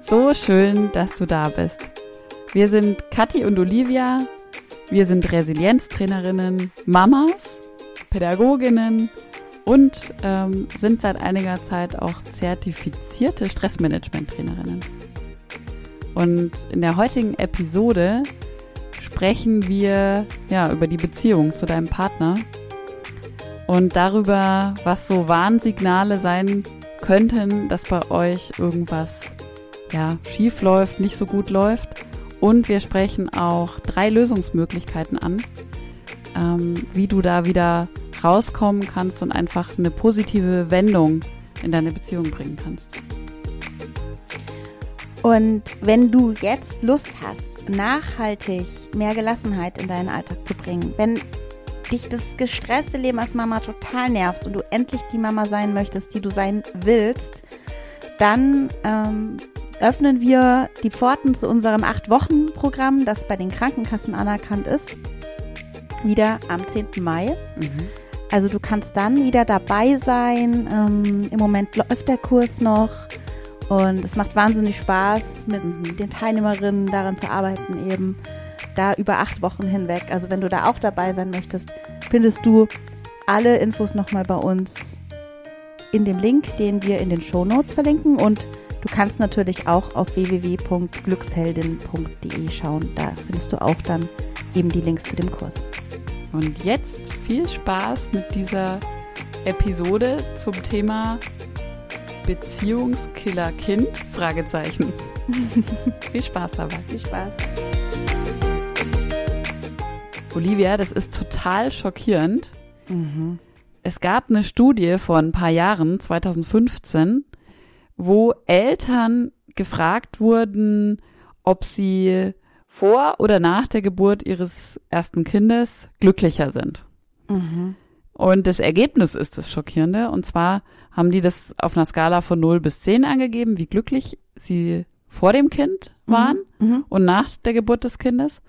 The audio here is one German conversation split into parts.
So schön, dass du da bist. Wir sind Kathi und Olivia. Wir sind Resilienztrainerinnen, Mamas, Pädagoginnen und ähm, sind seit einiger Zeit auch zertifizierte Stressmanagement-Trainerinnen. Und in der heutigen Episode sprechen wir ja über die Beziehung zu deinem Partner und darüber, was so Warnsignale sein könnten, dass bei euch irgendwas ja, schief läuft, nicht so gut läuft. Und wir sprechen auch drei Lösungsmöglichkeiten an, ähm, wie du da wieder rauskommen kannst und einfach eine positive Wendung in deine Beziehung bringen kannst. Und wenn du jetzt Lust hast, nachhaltig mehr Gelassenheit in deinen Alltag zu bringen, wenn dich das gestresste Leben als Mama total nervt und du endlich die Mama sein möchtest, die du sein willst, dann ähm, öffnen wir die Pforten zu unserem Acht-Wochen-Programm, das bei den Krankenkassen anerkannt ist, wieder am 10. Mai. Mhm. Also du kannst dann wieder dabei sein. Ähm, Im Moment läuft der Kurs noch und es macht wahnsinnig Spaß, mit mhm. den Teilnehmerinnen daran zu arbeiten, eben da über acht Wochen hinweg. Also wenn du da auch dabei sein möchtest, findest du alle Infos nochmal bei uns in dem Link, den wir in den Show Notes verlinken und Du kannst natürlich auch auf www.glücksheldin.de schauen. Da findest du auch dann eben die Links zu dem Kurs. Und jetzt viel Spaß mit dieser Episode zum Thema Beziehungskiller Kind? Fragezeichen. viel Spaß dabei. Viel Spaß. Olivia, das ist total schockierend. Mhm. Es gab eine Studie vor ein paar Jahren, 2015, wo Eltern gefragt wurden, ob sie vor oder nach der Geburt ihres ersten Kindes glücklicher sind. Mhm. Und das Ergebnis ist das Schockierende. Und zwar haben die das auf einer Skala von 0 bis 10 angegeben, wie glücklich sie vor dem Kind mhm. waren mhm. und nach der Geburt des Kindes.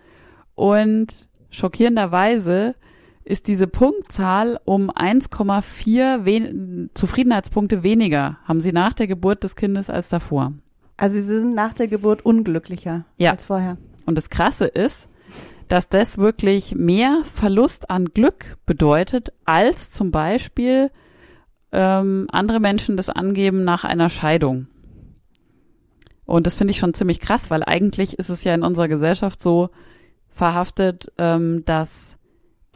Und schockierenderweise ist diese Punktzahl um 1,4 wen Zufriedenheitspunkte weniger, haben sie nach der Geburt des Kindes als davor. Also sie sind nach der Geburt unglücklicher ja. als vorher. Und das Krasse ist, dass das wirklich mehr Verlust an Glück bedeutet, als zum Beispiel ähm, andere Menschen das angeben nach einer Scheidung. Und das finde ich schon ziemlich krass, weil eigentlich ist es ja in unserer Gesellschaft so verhaftet, ähm, dass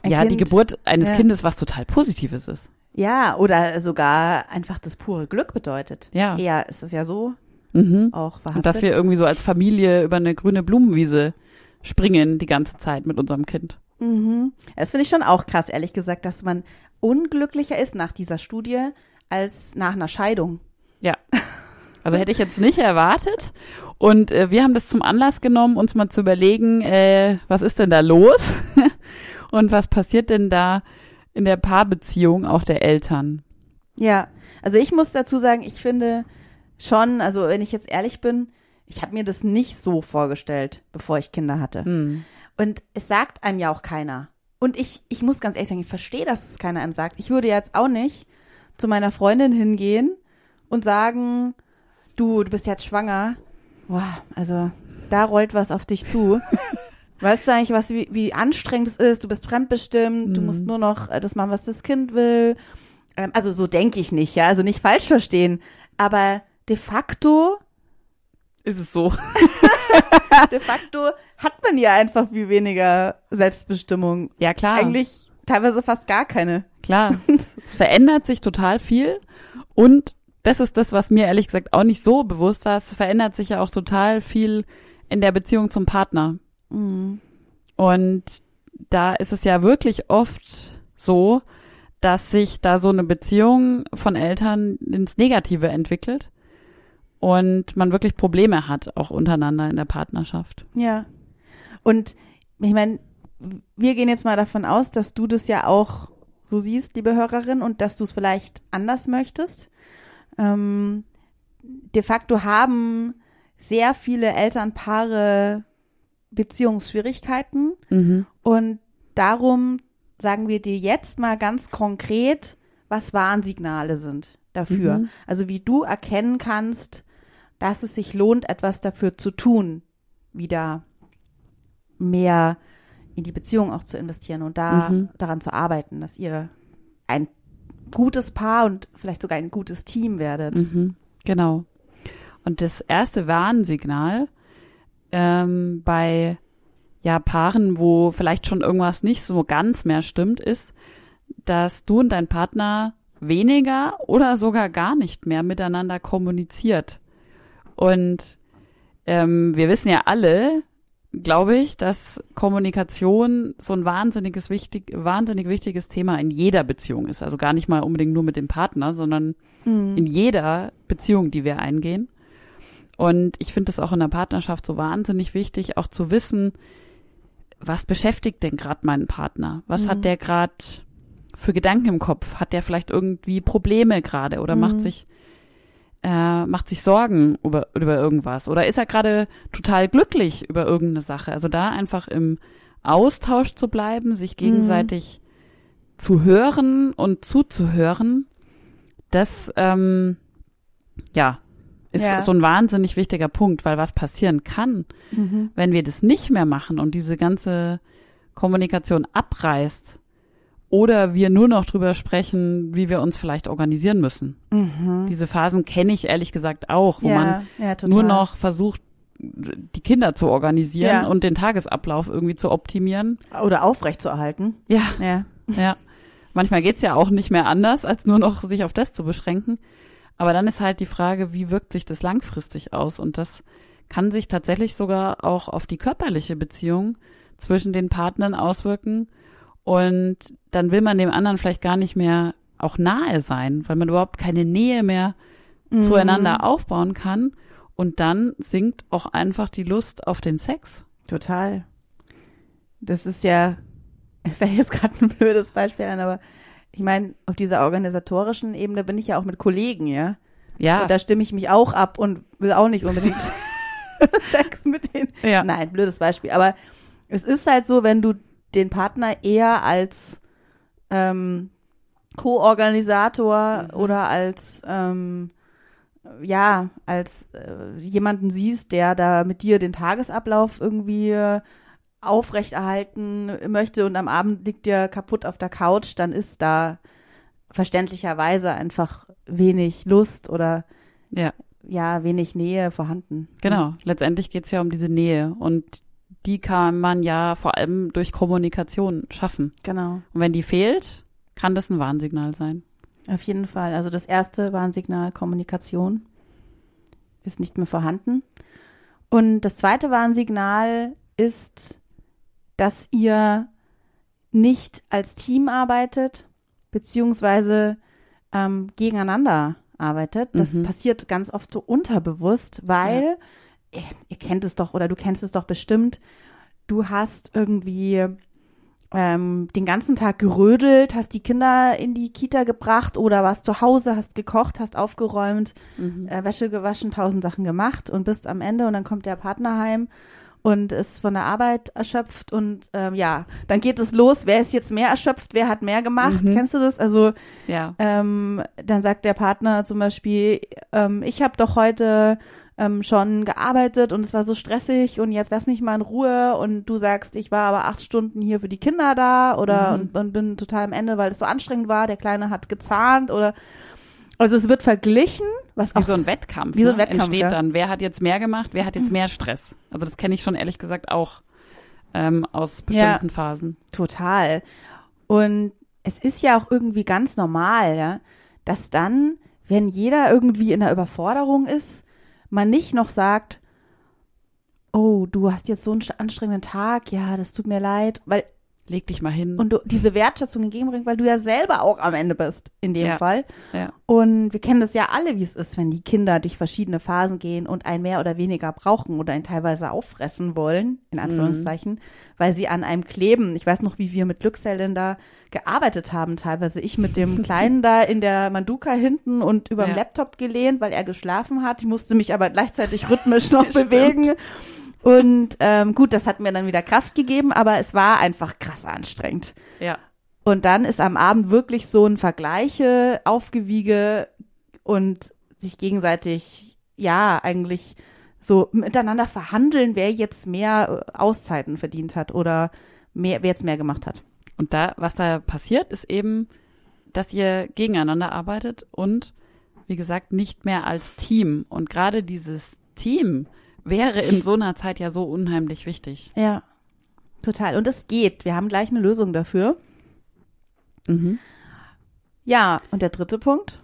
ein ja, kind, die Geburt eines ja. Kindes was total Positives ist. Ja, oder sogar einfach das pure Glück bedeutet. Ja. Eher ist es ja so mhm. auch verhaftet. Und dass wir irgendwie so als Familie über eine grüne Blumenwiese springen die ganze Zeit mit unserem Kind. Mhm. Das finde ich schon auch krass, ehrlich gesagt, dass man unglücklicher ist nach dieser Studie als nach einer Scheidung. Ja. Also hätte ich jetzt nicht erwartet. Und äh, wir haben das zum Anlass genommen, uns mal zu überlegen, äh, was ist denn da los? Und was passiert denn da in der Paarbeziehung auch der Eltern? Ja, also ich muss dazu sagen, ich finde schon, also wenn ich jetzt ehrlich bin, ich habe mir das nicht so vorgestellt, bevor ich Kinder hatte. Hm. Und es sagt einem ja auch keiner. Und ich, ich muss ganz ehrlich sagen, ich verstehe, dass es keiner einem sagt. Ich würde jetzt auch nicht zu meiner Freundin hingehen und sagen, du, du bist jetzt schwanger. Boah, also da rollt was auf dich zu. Weißt du eigentlich, was, wie, wie anstrengend es ist? Du bist fremdbestimmt, mhm. du musst mhm. nur noch äh, das machen, was das Kind will. Ähm, also so denke ich nicht, ja, also nicht falsch verstehen. Aber de facto ist es so. de facto hat man ja einfach viel weniger Selbstbestimmung. Ja, klar. Eigentlich teilweise fast gar keine. Klar. es verändert sich total viel und das ist das, was mir ehrlich gesagt auch nicht so bewusst war. Es verändert sich ja auch total viel in der Beziehung zum Partner. Mhm. Und da ist es ja wirklich oft so, dass sich da so eine Beziehung von Eltern ins Negative entwickelt und man wirklich Probleme hat, auch untereinander in der Partnerschaft. Ja. Und ich meine, wir gehen jetzt mal davon aus, dass du das ja auch so siehst, liebe Hörerin, und dass du es vielleicht anders möchtest. Ähm, de facto haben sehr viele Elternpaare Beziehungsschwierigkeiten. Mhm. Und darum sagen wir dir jetzt mal ganz konkret, was Warnsignale sind dafür. Mhm. Also wie du erkennen kannst, dass es sich lohnt, etwas dafür zu tun, wieder mehr in die Beziehung auch zu investieren und da Mhm. daran zu arbeiten, dass ihr ein gutes Paar und vielleicht sogar ein gutes Team werdet. Mhm, genau. Und das erste Warnsignal ähm, bei ja, Paaren, wo vielleicht schon irgendwas nicht so ganz mehr stimmt, ist, dass du und dein Partner weniger oder sogar gar nicht mehr miteinander kommuniziert. Und ähm, wir wissen ja alle, glaube ich, dass Kommunikation so ein wahnsinniges wichtig, wahnsinnig wichtiges Thema in jeder Beziehung ist. Also gar nicht mal unbedingt nur mit dem Partner, sondern Mhm. in jeder Beziehung, die wir eingehen. Und ich finde es auch in der Partnerschaft so wahnsinnig wichtig, auch zu wissen, was beschäftigt denn gerade meinen Partner? Was Mhm. hat der gerade für Gedanken im Kopf? Hat der vielleicht irgendwie Probleme gerade oder Mhm. macht sich äh, macht sich Sorgen über, über irgendwas? Oder ist er gerade total glücklich über irgendeine Sache? Also da einfach im Austausch zu bleiben, sich gegenseitig zu hören und zuzuhören, das ähm, ja ist Ja. so ein wahnsinnig wichtiger Punkt, weil was passieren kann, Mhm. wenn wir das nicht mehr machen und diese ganze Kommunikation abreißt oder wir nur noch drüber sprechen, wie wir uns vielleicht organisieren müssen. Mhm. Diese Phasen kenne ich ehrlich gesagt auch, wo man ja, ja, total. nur noch versucht, die Kinder zu organisieren Ja. und den Tagesablauf irgendwie zu optimieren. oder aufrecht zu erhalten. Ja, Ja. ja. Manchmal geht's ja auch nicht mehr anders, als nur noch sich auf das zu beschränken. Aber dann ist halt die Frage, wie wirkt sich das langfristig aus? Und das kann sich tatsächlich sogar auch auf die körperliche Beziehung zwischen den Partnern auswirken. Und dann will man dem anderen vielleicht gar nicht mehr auch nahe sein, weil man überhaupt keine Nähe mehr Mhm. zueinander aufbauen kann. Und dann sinkt auch einfach die Lust auf den Sex. Total. Das ist ja, fällt jetzt gerade ein blödes Beispiel an, aber ich meine, auf dieser organisatorischen Ebene bin ich ja auch mit Kollegen, ja. Ja, Und da stimme ich mich auch ab und will auch nicht unbedingt Sex mit denen. ja. Nein, blödes Beispiel. Aber es ist halt so, wenn du den Partner eher als ähm, Co-Organisator Mhm. oder als ähm, ja, als äh, jemanden siehst, der da mit dir den Tagesablauf irgendwie äh, aufrechterhalten möchte und am Abend liegt dir kaputt auf der Couch, dann ist da verständlicherweise einfach wenig Lust oder ja. ja, wenig Nähe vorhanden. Genau, letztendlich geht's ja um diese Nähe und die kann man ja vor allem durch Kommunikation schaffen. Genau. Und wenn die fehlt, kann das ein Warnsignal sein. Auf jeden Fall. Also das erste Warnsignal Kommunikation ist nicht mehr vorhanden. Und das zweite Warnsignal ist, dass ihr nicht als Team arbeitet, beziehungsweise ähm, gegeneinander arbeitet. Das Mhm. passiert ganz oft so unterbewusst, weil, ihr, ihr kennt es doch oder du kennst es doch bestimmt, du hast irgendwie ähm, den ganzen Tag gerödelt, hast die Kinder in die Kita gebracht oder warst zu Hause, hast gekocht, hast aufgeräumt, Mhm. äh, Wäsche gewaschen, tausend Sachen gemacht und bist am Ende und dann kommt der Partner heim und ist von der Arbeit erschöpft und ähm, ja, dann geht es los, wer ist jetzt mehr erschöpft, wer hat mehr gemacht, Mhm. kennst du das? Also Ja, ähm, dann sagt der Partner zum Beispiel, ähm, ich habe doch heute ähm, schon gearbeitet und es war so stressig und jetzt lass mich mal in Ruhe und du sagst, ich war aber acht Stunden hier für die Kinder da oder Mhm. und, und bin total am Ende, weil es so anstrengend war, der Kleine hat gezahnt oder also es wird verglichen, was wie auch so ein Wettkampf. wie so ein ne? Wettkampf, Entsteht ja. dann, wer hat jetzt mehr gemacht, wer hat jetzt mehr Stress. Also das kenne ich schon ehrlich gesagt auch ähm, aus bestimmten Phasen. Total. Und es ist ja auch irgendwie ganz normal, ja, dass dann, wenn jeder irgendwie in der Überforderung ist, man nicht noch sagt, oh, du hast jetzt so einen anstrengenden Tag, ja, das tut mir leid, weil Leg dich mal hin. und du diese Wertschätzung entgegenbringst, weil du ja selber auch am Ende bist in dem Ja. Fall. ja. Und wir kennen das ja alle, wie es ist, wenn die Kinder durch verschiedene Phasen gehen und ein mehr oder weniger brauchen oder ein teilweise auffressen wollen, in Anführungszeichen, weil sie an einem kleben. Ich weiß noch, wie wir mit Glückselden da gearbeitet haben, teilweise. Ich mit dem Kleinen da in der Manduka hinten und über dem Ja. Laptop gelehnt, weil er geschlafen hat. Ich musste mich aber gleichzeitig rhythmisch noch bewegen. Und ähm, gut, das hat mir dann wieder Kraft gegeben, aber es war einfach krass anstrengend. ja. Und dann ist am Abend wirklich so ein Vergleiche, Aufgewiege und sich gegenseitig ja, eigentlich so miteinander verhandeln, wer jetzt mehr äh, Auszeiten verdient hat oder mehr, wer jetzt mehr gemacht hat. Und da, was da passiert, ist eben, dass ihr gegeneinander arbeitet und, wie gesagt, nicht mehr als Team. Und gerade dieses Team wäre in so einer Zeit ja so unheimlich wichtig. Ja, total. Und es geht. Wir haben gleich eine Lösung dafür. Mhm. Ja, und der dritte Punkt?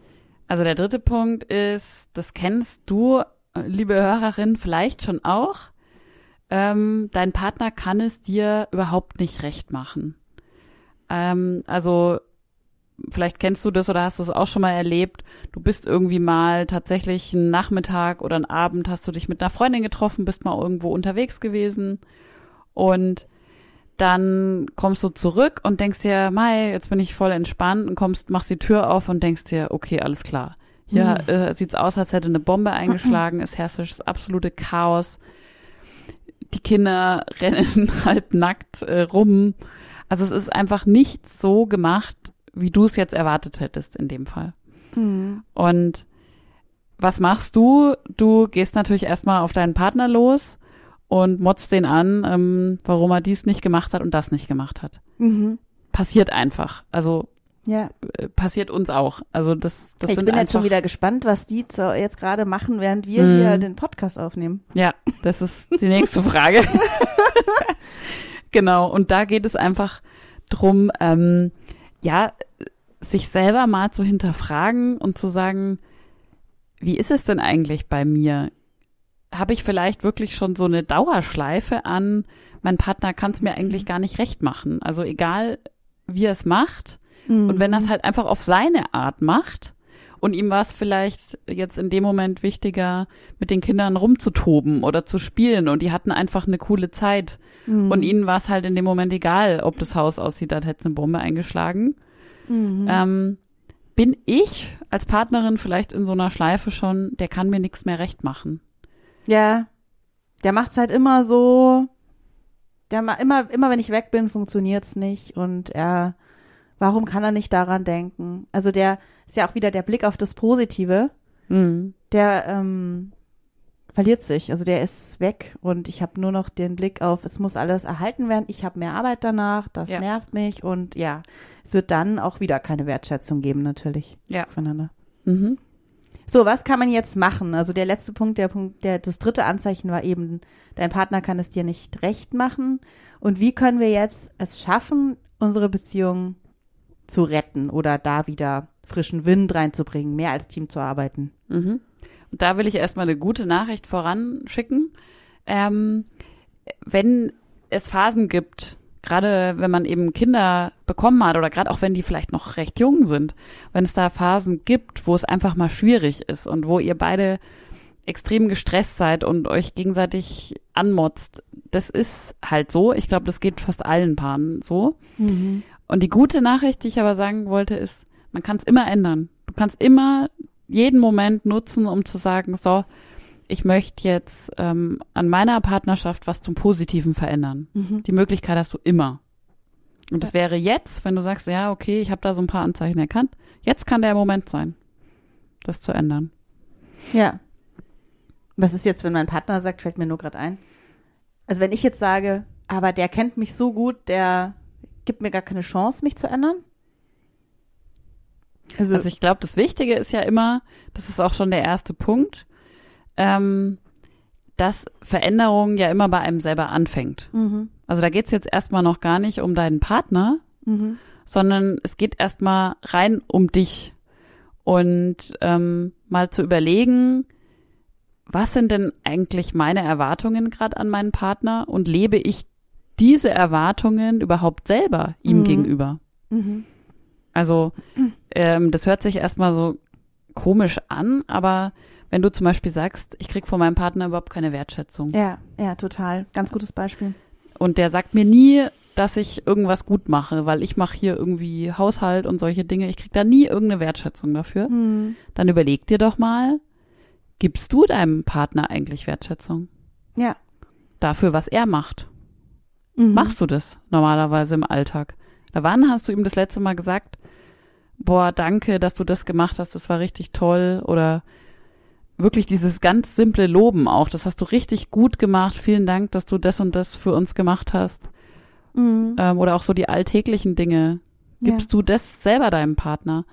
Also der dritte Punkt ist, das kennst du, liebe Hörerin, vielleicht schon auch. Ähm, dein Partner kann es dir überhaupt nicht recht machen. Ähm, also vielleicht kennst du das oder hast du es auch schon mal erlebt. Du bist irgendwie mal tatsächlich einen Nachmittag oder einen Abend, hast du dich mit einer Freundin getroffen, bist mal irgendwo unterwegs gewesen und dann kommst du zurück und denkst dir, Mai, jetzt bin ich voll entspannt und kommst, machst die Tür auf und denkst dir, okay, alles klar. Hier Mhm. äh, sieht's aus, als hätte eine Bombe eingeschlagen, es herrscht das absolute Chaos. Die Kinder rennen halt nackt äh, rum. Also es ist einfach nicht so gemacht, wie du es jetzt erwartet hättest in dem Fall. Hm. Und was machst du? Du gehst natürlich erstmal auf deinen Partner los und motzt den an, ähm, warum er dies nicht gemacht hat und das nicht gemacht hat. Mhm. Passiert einfach. Also Ja, äh, passiert uns auch. Also das, das ich sind bin jetzt schon wieder gespannt, was die zu, jetzt gerade machen, während wir Mhm. hier den Podcast aufnehmen. Ja, das ist die nächste Frage. genau, und da geht es einfach drum, ähm, ja, sich selber mal zu hinterfragen und zu sagen, wie ist es denn eigentlich bei mir? Habe ich vielleicht wirklich schon so eine Dauerschleife an, mein Partner kann es mir eigentlich gar nicht recht machen. Also egal, wie er es macht, und wenn er es halt einfach auf seine Art macht und ihm war es vielleicht jetzt in dem Moment wichtiger, mit den Kindern rumzutoben oder zu spielen und die hatten einfach eine coole Zeit Mhm. und ihnen war es halt in dem Moment egal, ob das Haus aussieht, als hätte es eine Bombe eingeschlagen. Mhm. Ähm, bin ich als Partnerin vielleicht in so einer Schleife schon, der kann mir nichts mehr recht machen. Ja, der macht's halt immer so. Der ma immer, immer wenn ich weg bin, funktioniert's nicht und er, warum kann er nicht daran denken? Also der ist ja auch wieder der Blick auf das Positive. Mhm. Der ähm, verliert sich, also der ist weg und ich habe nur noch den Blick auf, es muss alles erhalten werden. Ich habe mehr Arbeit danach, das Ja. nervt mich und ja, es wird dann auch wieder keine Wertschätzung geben natürlich Ja. voneinander. Mhm. So, was kann man jetzt machen? Also der letzte Punkt, der Punkt, der das dritte Anzeichen war eben, dein Partner kann es dir nicht recht machen. Und wie können wir jetzt es schaffen, unsere Beziehung zu retten oder da wieder frischen Wind reinzubringen, mehr als Team zu arbeiten? Mhm. Und da will ich erstmal eine gute Nachricht voranschicken. Ähm, wenn es Phasen gibt, gerade wenn man eben Kinder bekommen hat oder gerade auch wenn die vielleicht noch recht jung sind, wenn es da Phasen gibt, wo es einfach mal schwierig ist und wo ihr beide extrem gestresst seid und euch gegenseitig anmotzt, das ist halt so. Ich glaube, das geht fast allen Paaren so. Und die gute Nachricht, die ich aber sagen wollte, ist, man kann es immer ändern. Du kannst immer jeden Moment nutzen, um zu sagen, so, ich möchte jetzt ähm, an meiner Partnerschaft was zum Positiven verändern. Mhm. Die Möglichkeit hast du immer. Und das wäre jetzt, wenn du sagst, ja, okay, ich habe da so ein paar Anzeichen erkannt, jetzt kann der Moment sein, das zu ändern. Ja. Was ist jetzt, wenn mein Partner sagt, fällt mir nur gerade ein. Also wenn ich jetzt sage, aber der kennt mich so gut, der gibt mir gar keine Chance, mich zu ändern? Also, Also ich glaube, das Wichtige ist ja immer, das ist auch schon der erste Punkt, ähm, dass Veränderung ja immer bei einem selber anfängt. mhm, Also da geht's jetzt erstmal noch gar nicht um deinen Partner, mhm, sondern es geht erstmal rein um dich und ähm, mal zu überlegen, was sind denn eigentlich meine Erwartungen gerade an meinen Partner und lebe ich diese Erwartungen überhaupt selber ihm Mhm. gegenüber? mhm, Also ähm, das hört sich erstmal so komisch an, aber wenn du zum Beispiel sagst, ich krieg von meinem Partner überhaupt keine Wertschätzung ja, ja, total. Ganz gutes Beispiel. und der sagt mir nie, dass ich irgendwas gut mache, weil ich mache hier irgendwie Haushalt und solche Dinge, ich krieg da nie irgendeine Wertschätzung dafür, Mhm. dann überleg dir doch mal, gibst du deinem Partner eigentlich Wertschätzung Ja. dafür, was er macht? Mhm. Machst du das normalerweise im Alltag? Da wann hast du ihm das letzte Mal gesagt, boah, danke, dass du das gemacht hast, das war richtig toll oder wirklich dieses ganz simple Loben auch. Das hast du richtig gut gemacht. Vielen Dank, dass du das und das für uns gemacht hast. Mhm. Ähm, oder auch so die alltäglichen Dinge. Gibst du das selber deinem Partner?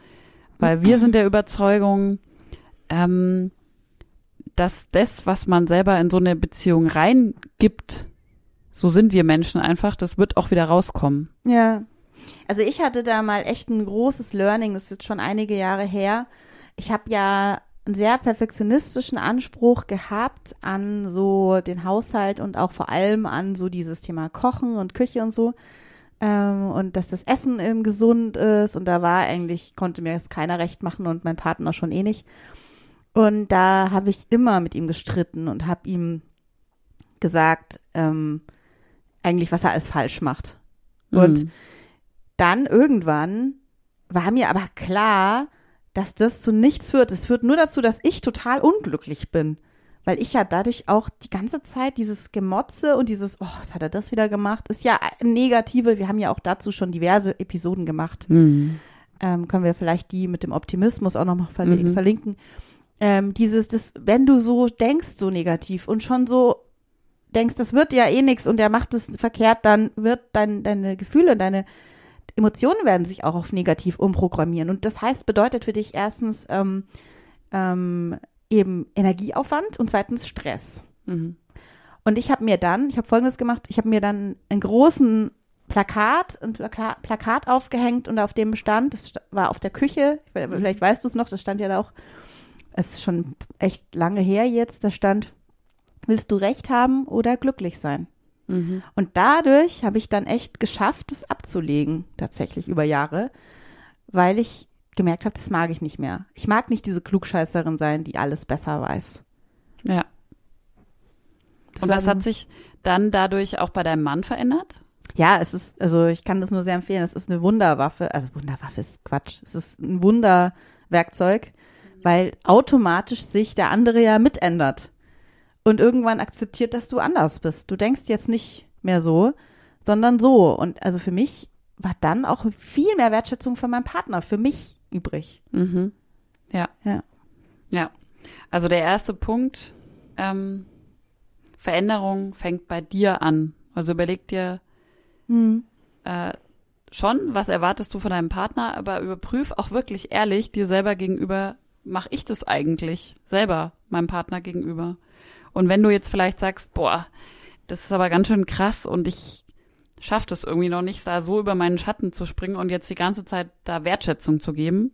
Weil wir sind der Überzeugung, ähm, dass das, was man selber in so eine Beziehung reingibt, so sind wir Menschen einfach, das wird auch wieder rauskommen. Ja. Also ich hatte da mal echt ein großes Learning, das ist jetzt schon einige Jahre her. Ich habe ja einen sehr perfektionistischen Anspruch gehabt an so den Haushalt und auch vor allem an so dieses Thema Kochen und Küche und so. Ähm, und dass das Essen eben gesund ist. Und da war eigentlich, konnte mir das keiner recht machen und mein Partner schon eh nicht. Und da habe ich immer mit ihm gestritten und habe ihm gesagt, ähm, eigentlich, was er alles falsch macht. Und Mhm. Dann irgendwann war mir aber klar, dass das zu nichts führt. Es führt nur dazu, dass ich total unglücklich bin. Weil ich ja dadurch auch die ganze Zeit dieses Gemotze und dieses, oh, hat er das wieder gemacht, ist ja negative. Wir haben ja auch dazu schon diverse Episoden gemacht. Mhm. Ähm, können wir vielleicht die mit dem Optimismus auch nochmal verli Mhm. verlinken. Ähm, dieses, das, wenn du so denkst, so negativ und schon so denkst, das wird ja eh nichts und er macht es verkehrt, dann wird dein, deine Gefühle, deine Emotionen werden sich auch auf negativ umprogrammieren. Und das heißt, bedeutet für dich erstens ähm, ähm, eben Energieaufwand und zweitens Stress. Mhm. Und ich habe mir dann, ich habe folgendes gemacht, ich habe mir dann einen großen Plakat, ein Plaka Plakat aufgehängt und auf dem stand, das war auf der Küche, vielleicht weißt du es noch, das stand ja da auch, es ist schon echt lange her jetzt, da stand, willst du recht haben oder glücklich sein? Mhm. Und dadurch habe ich dann echt geschafft, es abzulegen, tatsächlich über Jahre, weil ich gemerkt habe, das mag ich nicht mehr. Ich mag nicht diese Klugscheißerin sein, die alles besser weiß. Ja. Das Und was so- hat sich dann dadurch auch bei deinem Mann verändert? Ja, es ist, also ich kann das nur sehr empfehlen. Es ist eine Wunderwaffe. Also Wunderwaffe ist Quatsch. Es ist ein Wunderwerkzeug, weil automatisch sich der andere ja mitändert. Und irgendwann akzeptiert, dass du anders bist. Du denkst jetzt nicht mehr so, sondern so. Und also für mich war dann auch viel mehr Wertschätzung von meinem Partner, für mich übrig. Mhm. Ja. Ja. Ja. Also der erste Punkt, ähm, Veränderung fängt bei dir an. Also überleg dir Hm. äh, schon, was erwartest du von deinem Partner, aber überprüf auch wirklich ehrlich dir selber gegenüber, mache ich das eigentlich selber meinem Partner gegenüber? Und wenn du jetzt vielleicht sagst, boah, das ist aber ganz schön krass und ich schaffe das irgendwie noch nicht, da so über meinen Schatten zu springen und jetzt die ganze Zeit da Wertschätzung zu geben,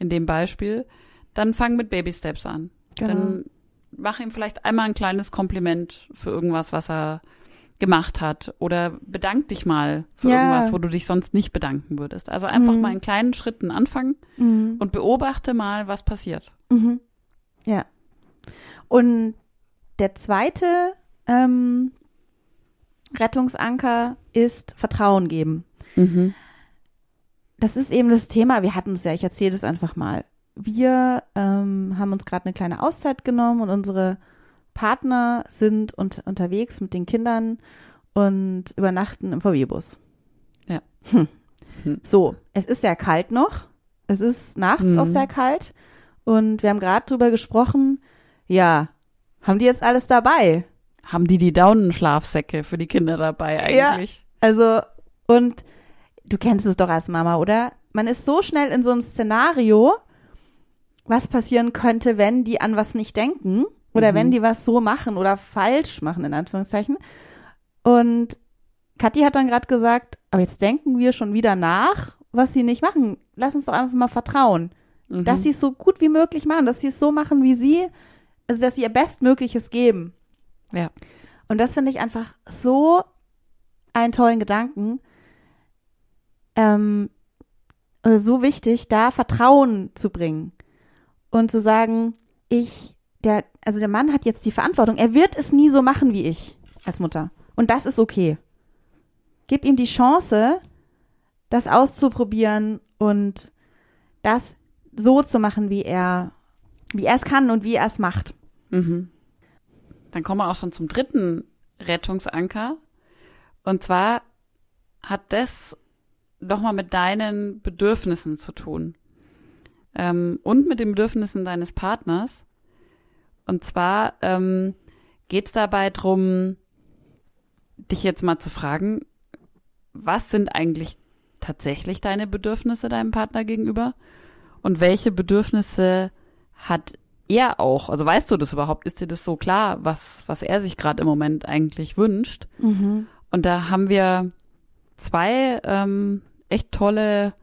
in dem Beispiel, dann fang mit Baby Steps an. Genau. Dann mach ihm vielleicht einmal ein kleines Kompliment für irgendwas, was er gemacht hat oder bedank dich mal für Ja. irgendwas, wo du dich sonst nicht bedanken würdest. Also einfach Mhm. mal in kleinen Schritten anfangen Mhm. und beobachte mal, was passiert. Mhm. Ja. Und der zweite ähm, Rettungsanker ist Vertrauen geben. Mhm. Das ist eben das Thema, wir hatten es ja, ich erzähle es einfach mal. Wir ähm, haben uns gerade eine kleine Auszeit genommen und unsere Partner sind und, unterwegs mit den Kindern und übernachten im VW-Bus. Ja. Hm. Hm. So, es ist sehr kalt noch. Es ist nachts Mhm. auch sehr kalt. Und wir haben gerade drüber gesprochen, ja, haben die jetzt alles dabei? Haben die die Daunenschlafsäcke für die Kinder dabei Ja. eigentlich? Also, und du kennst es doch als Mama, oder? Man ist so schnell in so einem Szenario, was passieren könnte, wenn die an was nicht denken oder Mhm. wenn die was so machen oder falsch machen, in Anführungszeichen. Und Kathi hat dann gerade gesagt, aber jetzt denken wir schon wieder nach, was sie nicht machen. Lass uns doch einfach mal vertrauen, Mhm. dass sie es so gut wie möglich machen, dass sie es so machen, wie sie, also dass sie ihr Bestmögliches geben. Ja. Und das finde ich einfach so einen tollen Gedanken. Ähm, äh, so wichtig, da Vertrauen zu bringen und zu sagen, ich, der, also der Mann hat jetzt die Verantwortung. Er wird es nie so machen wie ich als Mutter. Und das ist okay. Gib ihm die Chance, das auszuprobieren und das so zu machen, wie er, wie er es kann und wie er es macht. Mhm. Dann kommen wir auch schon zum dritten Rettungsanker. Und zwar hat das nochmal mit deinen Bedürfnissen zu tun. Ähm, und mit den Bedürfnissen deines Partners. Und zwar ähm, geht es dabei drum, dich jetzt mal zu fragen, was sind eigentlich tatsächlich deine Bedürfnisse deinem Partner gegenüber? Und welche Bedürfnisse hat er auch? Also weißt du das überhaupt? Ist dir das so klar, was, was er sich gerade im Moment eigentlich wünscht? Mhm. Und da haben wir zwei ähm, echt tolle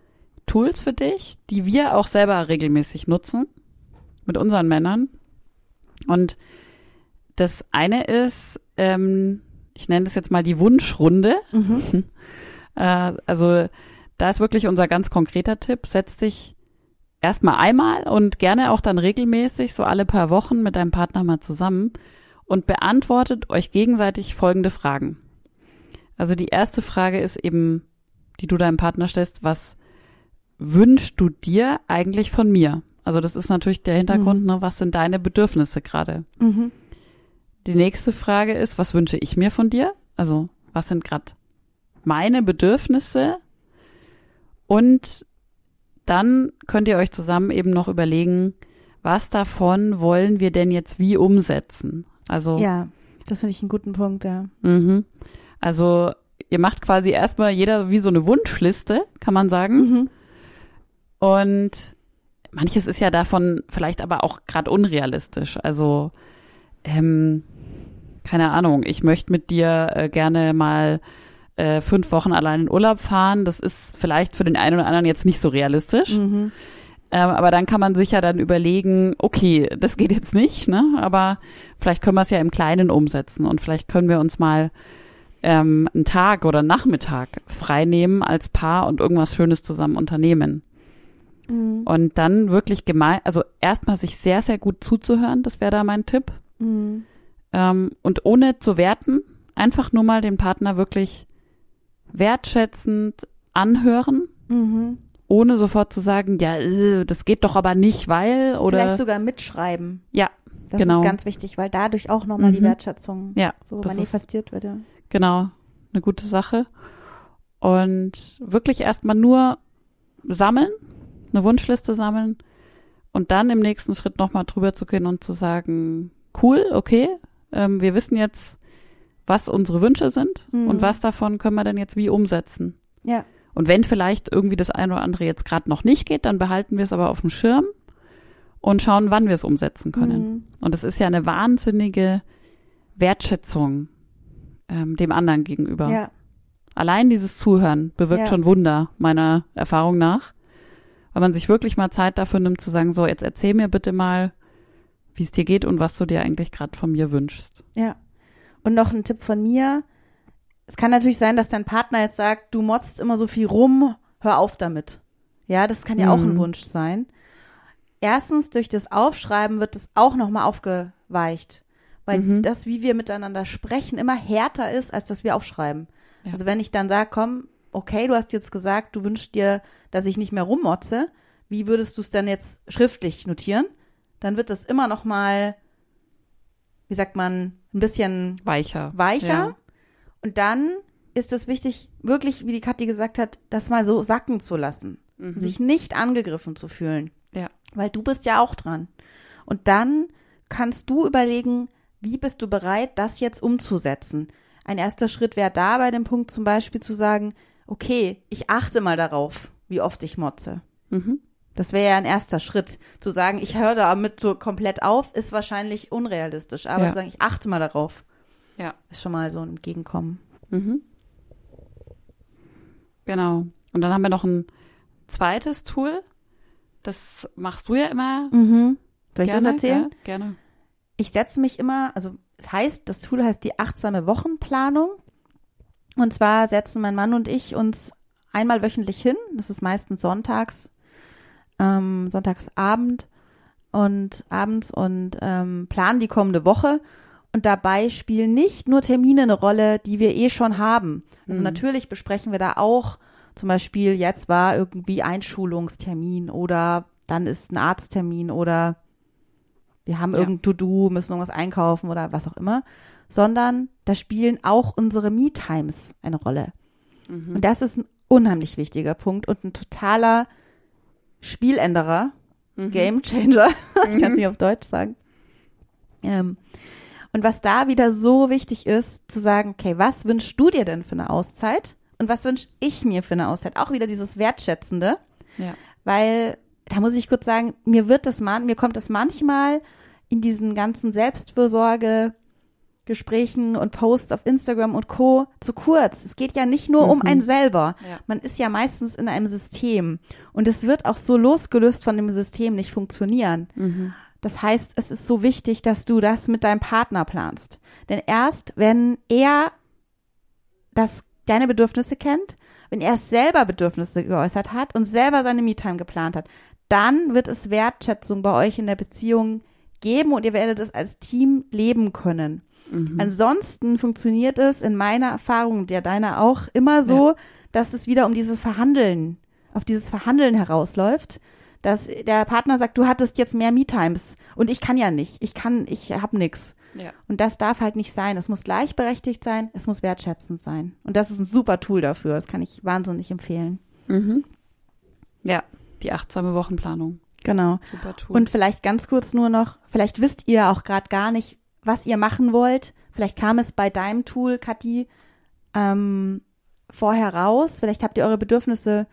Tools für dich, die wir auch selber regelmäßig nutzen mit unseren Männern. Und das eine ist, ähm, ich nenne das jetzt mal die Wunschrunde. Mhm. Äh, also da ist wirklich unser ganz konkreter Tipp. Setz dich erstmal einmal und gerne auch dann regelmäßig, so alle paar Wochen mit deinem Partner mal zusammen und beantwortet euch gegenseitig folgende Fragen. Also die erste Frage ist eben, die du deinem Partner stellst, was wünschst du dir eigentlich von mir? Also das ist natürlich der Hintergrund, Mhm. ne, was sind deine Bedürfnisse gerade? Mhm. Die nächste Frage ist, was wünsche ich mir von dir? Also, was sind gerade meine Bedürfnisse? Und dann könnt ihr euch zusammen eben noch überlegen, was davon wollen wir denn jetzt wie umsetzen? Also, Ja, das finde ich einen guten Punkt, ja. mhm. also ihr macht quasi erstmal jeder wie so eine Wunschliste, kann man sagen. Mhm. Und manches ist ja davon vielleicht aber auch gerade unrealistisch. Also, ähm, keine Ahnung, ich möchte mit dir äh, gerne mal äh, fünf Wochen allein in Urlaub fahren. Das ist vielleicht für den einen oder anderen jetzt nicht so realistisch. Mhm. Ähm, aber dann kann man sich ja dann überlegen, okay, das geht jetzt nicht, ne? Aber vielleicht können wir es ja im Kleinen umsetzen und vielleicht können wir uns mal ähm, einen Tag oder einen Nachmittag freinehmen als Paar und irgendwas Schönes zusammen unternehmen. Mhm. Und dann wirklich gemein, also erstmal sich sehr, sehr gut zuzuhören, das wäre da mein Tipp. Mhm. Ähm, und ohne zu werten, einfach nur mal den Partner wirklich wertschätzend anhören, Mhm. ohne sofort zu sagen, ja, äh, das geht doch aber nicht, weil oder Vielleicht sogar mitschreiben. ja, Das Genau. ist ganz wichtig, weil dadurch auch nochmal die Mhm. Wertschätzung ja, so ist- manifestiert wird. Ja. genau, eine gute Sache. Und wirklich erstmal nur sammeln, eine Wunschliste sammeln und dann im nächsten Schritt nochmal drüber zu gehen und zu sagen, cool, okay, ähm, wir wissen jetzt, was unsere Wünsche sind Mhm. und was davon können wir denn jetzt wie umsetzen. ja. Und wenn vielleicht irgendwie das eine oder andere jetzt gerade noch nicht geht, dann behalten wir es aber auf dem Schirm und schauen, wann wir es umsetzen können. Mhm. Und es ist ja eine wahnsinnige Wertschätzung ähm, dem anderen gegenüber. Ja. Allein dieses Zuhören bewirkt Ja. schon Wunder, meiner Erfahrung nach. Weil man sich wirklich mal Zeit dafür nimmt, zu sagen, so, jetzt erzähl mir bitte mal, wie es dir geht und was du dir eigentlich gerade von mir wünschst. Ja. Und noch ein Tipp von mir. Es kann natürlich sein, dass dein Partner jetzt sagt, du motzt immer so viel rum, hör auf damit. Ja, das kann ja auch ein Mhm. Wunsch sein. Erstens, durch das Aufschreiben wird es auch nochmal aufgeweicht. Weil Mhm. das, wie wir miteinander sprechen, immer härter ist, als das wir aufschreiben. Ja. Also wenn ich dann sage, komm, okay, du hast jetzt gesagt, du wünschst dir, dass ich nicht mehr rummotze, wie würdest du es dann jetzt schriftlich notieren? Dann wird das immer noch mal, wie sagt man, ein bisschen Weicher. weicher. Ja. Und dann ist es wichtig, wirklich, wie die Kathi gesagt hat, das mal so sacken zu lassen. Mhm. Sich nicht angegriffen zu fühlen. Ja. Weil du bist ja auch dran. Und dann kannst du überlegen, wie bist du bereit, das jetzt umzusetzen. Ein erster Schritt wäre da bei dem Punkt zum Beispiel zu sagen, okay, ich achte mal darauf, wie oft ich motze. Mhm. Das wäre ja ein erster Schritt. Zu sagen, ich höre damit so komplett auf, ist wahrscheinlich unrealistisch. Aber Ja. zu sagen, ich achte mal darauf, Ja. ist schon mal so ein Entgegenkommen. Mhm. Genau. Und dann haben wir noch ein zweites Tool. Das machst du ja immer. Mhm. Soll ich gerne, das erzählen? Ja, gerne. ich setze mich immer, also es heißt, das Tool heißt die achtsame Wochenplanung. Und zwar setzen mein Mann und ich uns einmal wöchentlich hin. Das ist meistens sonntags, ähm, Sonntagsabend und abends und ähm, planen die kommende Woche. Und dabei spielen nicht nur Termine eine Rolle, die wir eh schon haben. Also Mhm. natürlich besprechen wir da auch zum Beispiel, jetzt war irgendwie Einschulungstermin oder dann ist ein Arzttermin oder wir haben Ja. irgendein To-Do, müssen irgendwas einkaufen oder was auch immer, sondern da spielen auch unsere Me-Times eine Rolle. Mhm. Und das ist ein unheimlich wichtiger Punkt und ein totaler Spieländerer, Mhm. Game Changer, ich kann es nicht auf Deutsch sagen, Ähm, und was da wieder so wichtig ist, zu sagen, okay, was wünschst du dir denn für eine Auszeit? Und was wünsche ich mir für eine Auszeit? Auch wieder dieses Wertschätzende. Ja. Weil, da muss ich kurz sagen, mir wird das man, mir kommt es manchmal in diesen ganzen Selbstfürsorge Gesprächen und Posts auf Instagram und Co. zu kurz. Es geht ja nicht nur um Mhm. einen selber. Ja. Man ist ja meistens in einem System. Und es wird auch so losgelöst von dem System nicht funktionieren. Mhm. Das heißt, es ist so wichtig, dass du das mit deinem Partner planst. Denn erst, wenn er das, deine Bedürfnisse kennt, wenn er selber Bedürfnisse geäußert hat und selber seine Me-Time geplant hat, dann wird es Wertschätzung bei euch in der Beziehung geben und ihr werdet es als Team leben können. Mhm. Ansonsten funktioniert es in meiner Erfahrung, der deiner auch, immer so, dass es wieder um dieses Verhandeln, auf dieses Verhandeln herausläuft, dass der Partner sagt, du hattest jetzt mehr Me-Times und ich kann ja nicht, ich kann, ich hab nix. Ja. Und das darf halt nicht sein. Es muss gleichberechtigt sein, es muss wertschätzend sein. Und das ist ein super Tool dafür, das kann ich wahnsinnig empfehlen. Mhm. Ja, die achtsame Wochenplanung. Genau. Super Tool. Und vielleicht ganz kurz nur noch, vielleicht wisst ihr auch gerade gar nicht, was ihr machen wollt. Vielleicht kam es bei deinem Tool, Kathi, ähm, vorher raus. Vielleicht habt ihr eure Bedürfnisse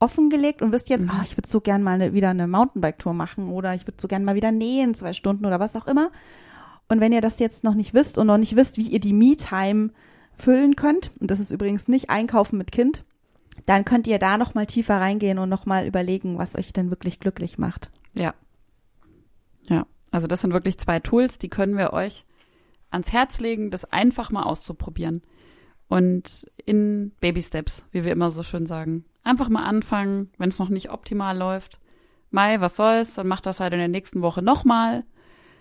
offengelegt und wisst jetzt, Mhm. ah, ich würde so gern mal eine, wieder eine Mountainbike-Tour machen oder ich würde so gern mal wieder nähen, zwei Stunden oder was auch immer. Und wenn ihr das jetzt noch nicht wisst und noch nicht wisst, wie ihr die Me-Time füllen könnt, und das ist übrigens nicht Einkaufen mit Kind, dann könnt ihr da noch mal tiefer reingehen und noch mal überlegen, was euch denn wirklich glücklich macht. Ja. Ja, also das sind wirklich zwei Tools, die können wir euch ans Herz legen, das einfach mal auszuprobieren. Und in Baby Steps, wie wir immer so schön sagen. Einfach mal anfangen, wenn es noch nicht optimal läuft. Mai, was soll's, dann macht das halt in der nächsten Woche nochmal.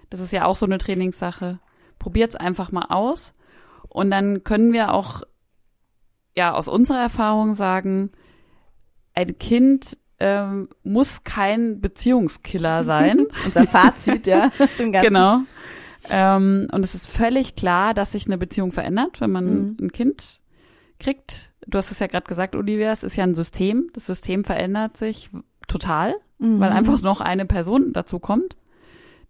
Das ist ja auch so eine Trainingssache. Probiert's einfach mal aus. Und dann können wir auch, ja, aus unserer Erfahrung sagen, ein Kind ähm, muss kein Beziehungskiller sein. Unser Fazit, ja, zum Ganzen. Genau. Ähm, und es ist völlig klar, dass sich eine Beziehung verändert, wenn man Mhm. ein Kind kriegt. Du hast es ja gerade gesagt, Olivia, es ist ja ein System. Das System verändert sich total, Mhm. weil einfach noch eine Person dazu kommt,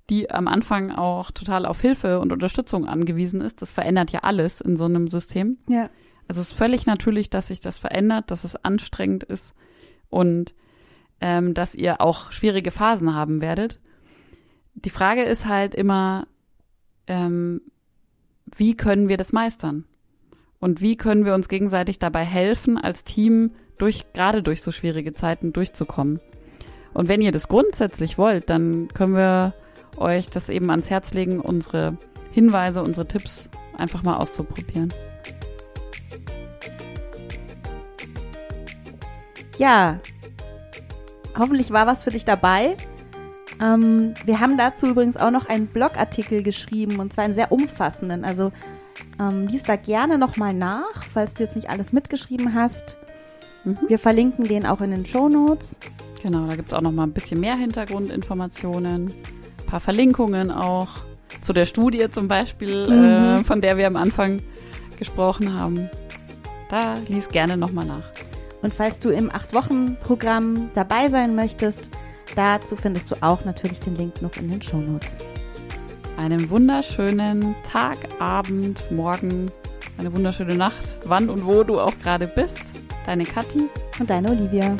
die am Anfang auch total auf Hilfe und Unterstützung angewiesen ist. Das verändert ja alles in so einem System. Ja. Also es ist völlig natürlich, dass sich das verändert, dass es anstrengend ist und ähm, dass ihr auch schwierige Phasen haben werdet. Die Frage ist halt immer, ähm, wie können wir das meistern? Und wie können wir uns gegenseitig dabei helfen, als Team durch, gerade durch so schwierige Zeiten durchzukommen? Und wenn ihr das grundsätzlich wollt, dann können wir euch das eben ans Herz legen, unsere Hinweise, unsere Tipps einfach mal auszuprobieren. Ja, hoffentlich war was für dich dabei. Ähm, wir haben dazu übrigens auch noch einen Blogartikel geschrieben und zwar einen sehr umfassenden. Also ähm, lies da gerne nochmal nach, falls du jetzt nicht alles mitgeschrieben hast. Mhm. Wir verlinken den auch in den Show Notes. Genau, da gibt's auch noch mal ein bisschen mehr Hintergrundinformationen, ein paar Verlinkungen auch zu der Studie zum Beispiel, Mhm. äh, von der wir am Anfang gesprochen haben. Da lies gerne noch mal nach. Und falls du im 8-Wochen-Programm dabei sein möchtest, dazu findest du auch natürlich den Link noch in den Show Notes. Einen wunderschönen Tag, Abend, Morgen, eine wunderschöne Nacht, wann und wo du auch gerade bist. Deine Kathi. Und deine Olivia.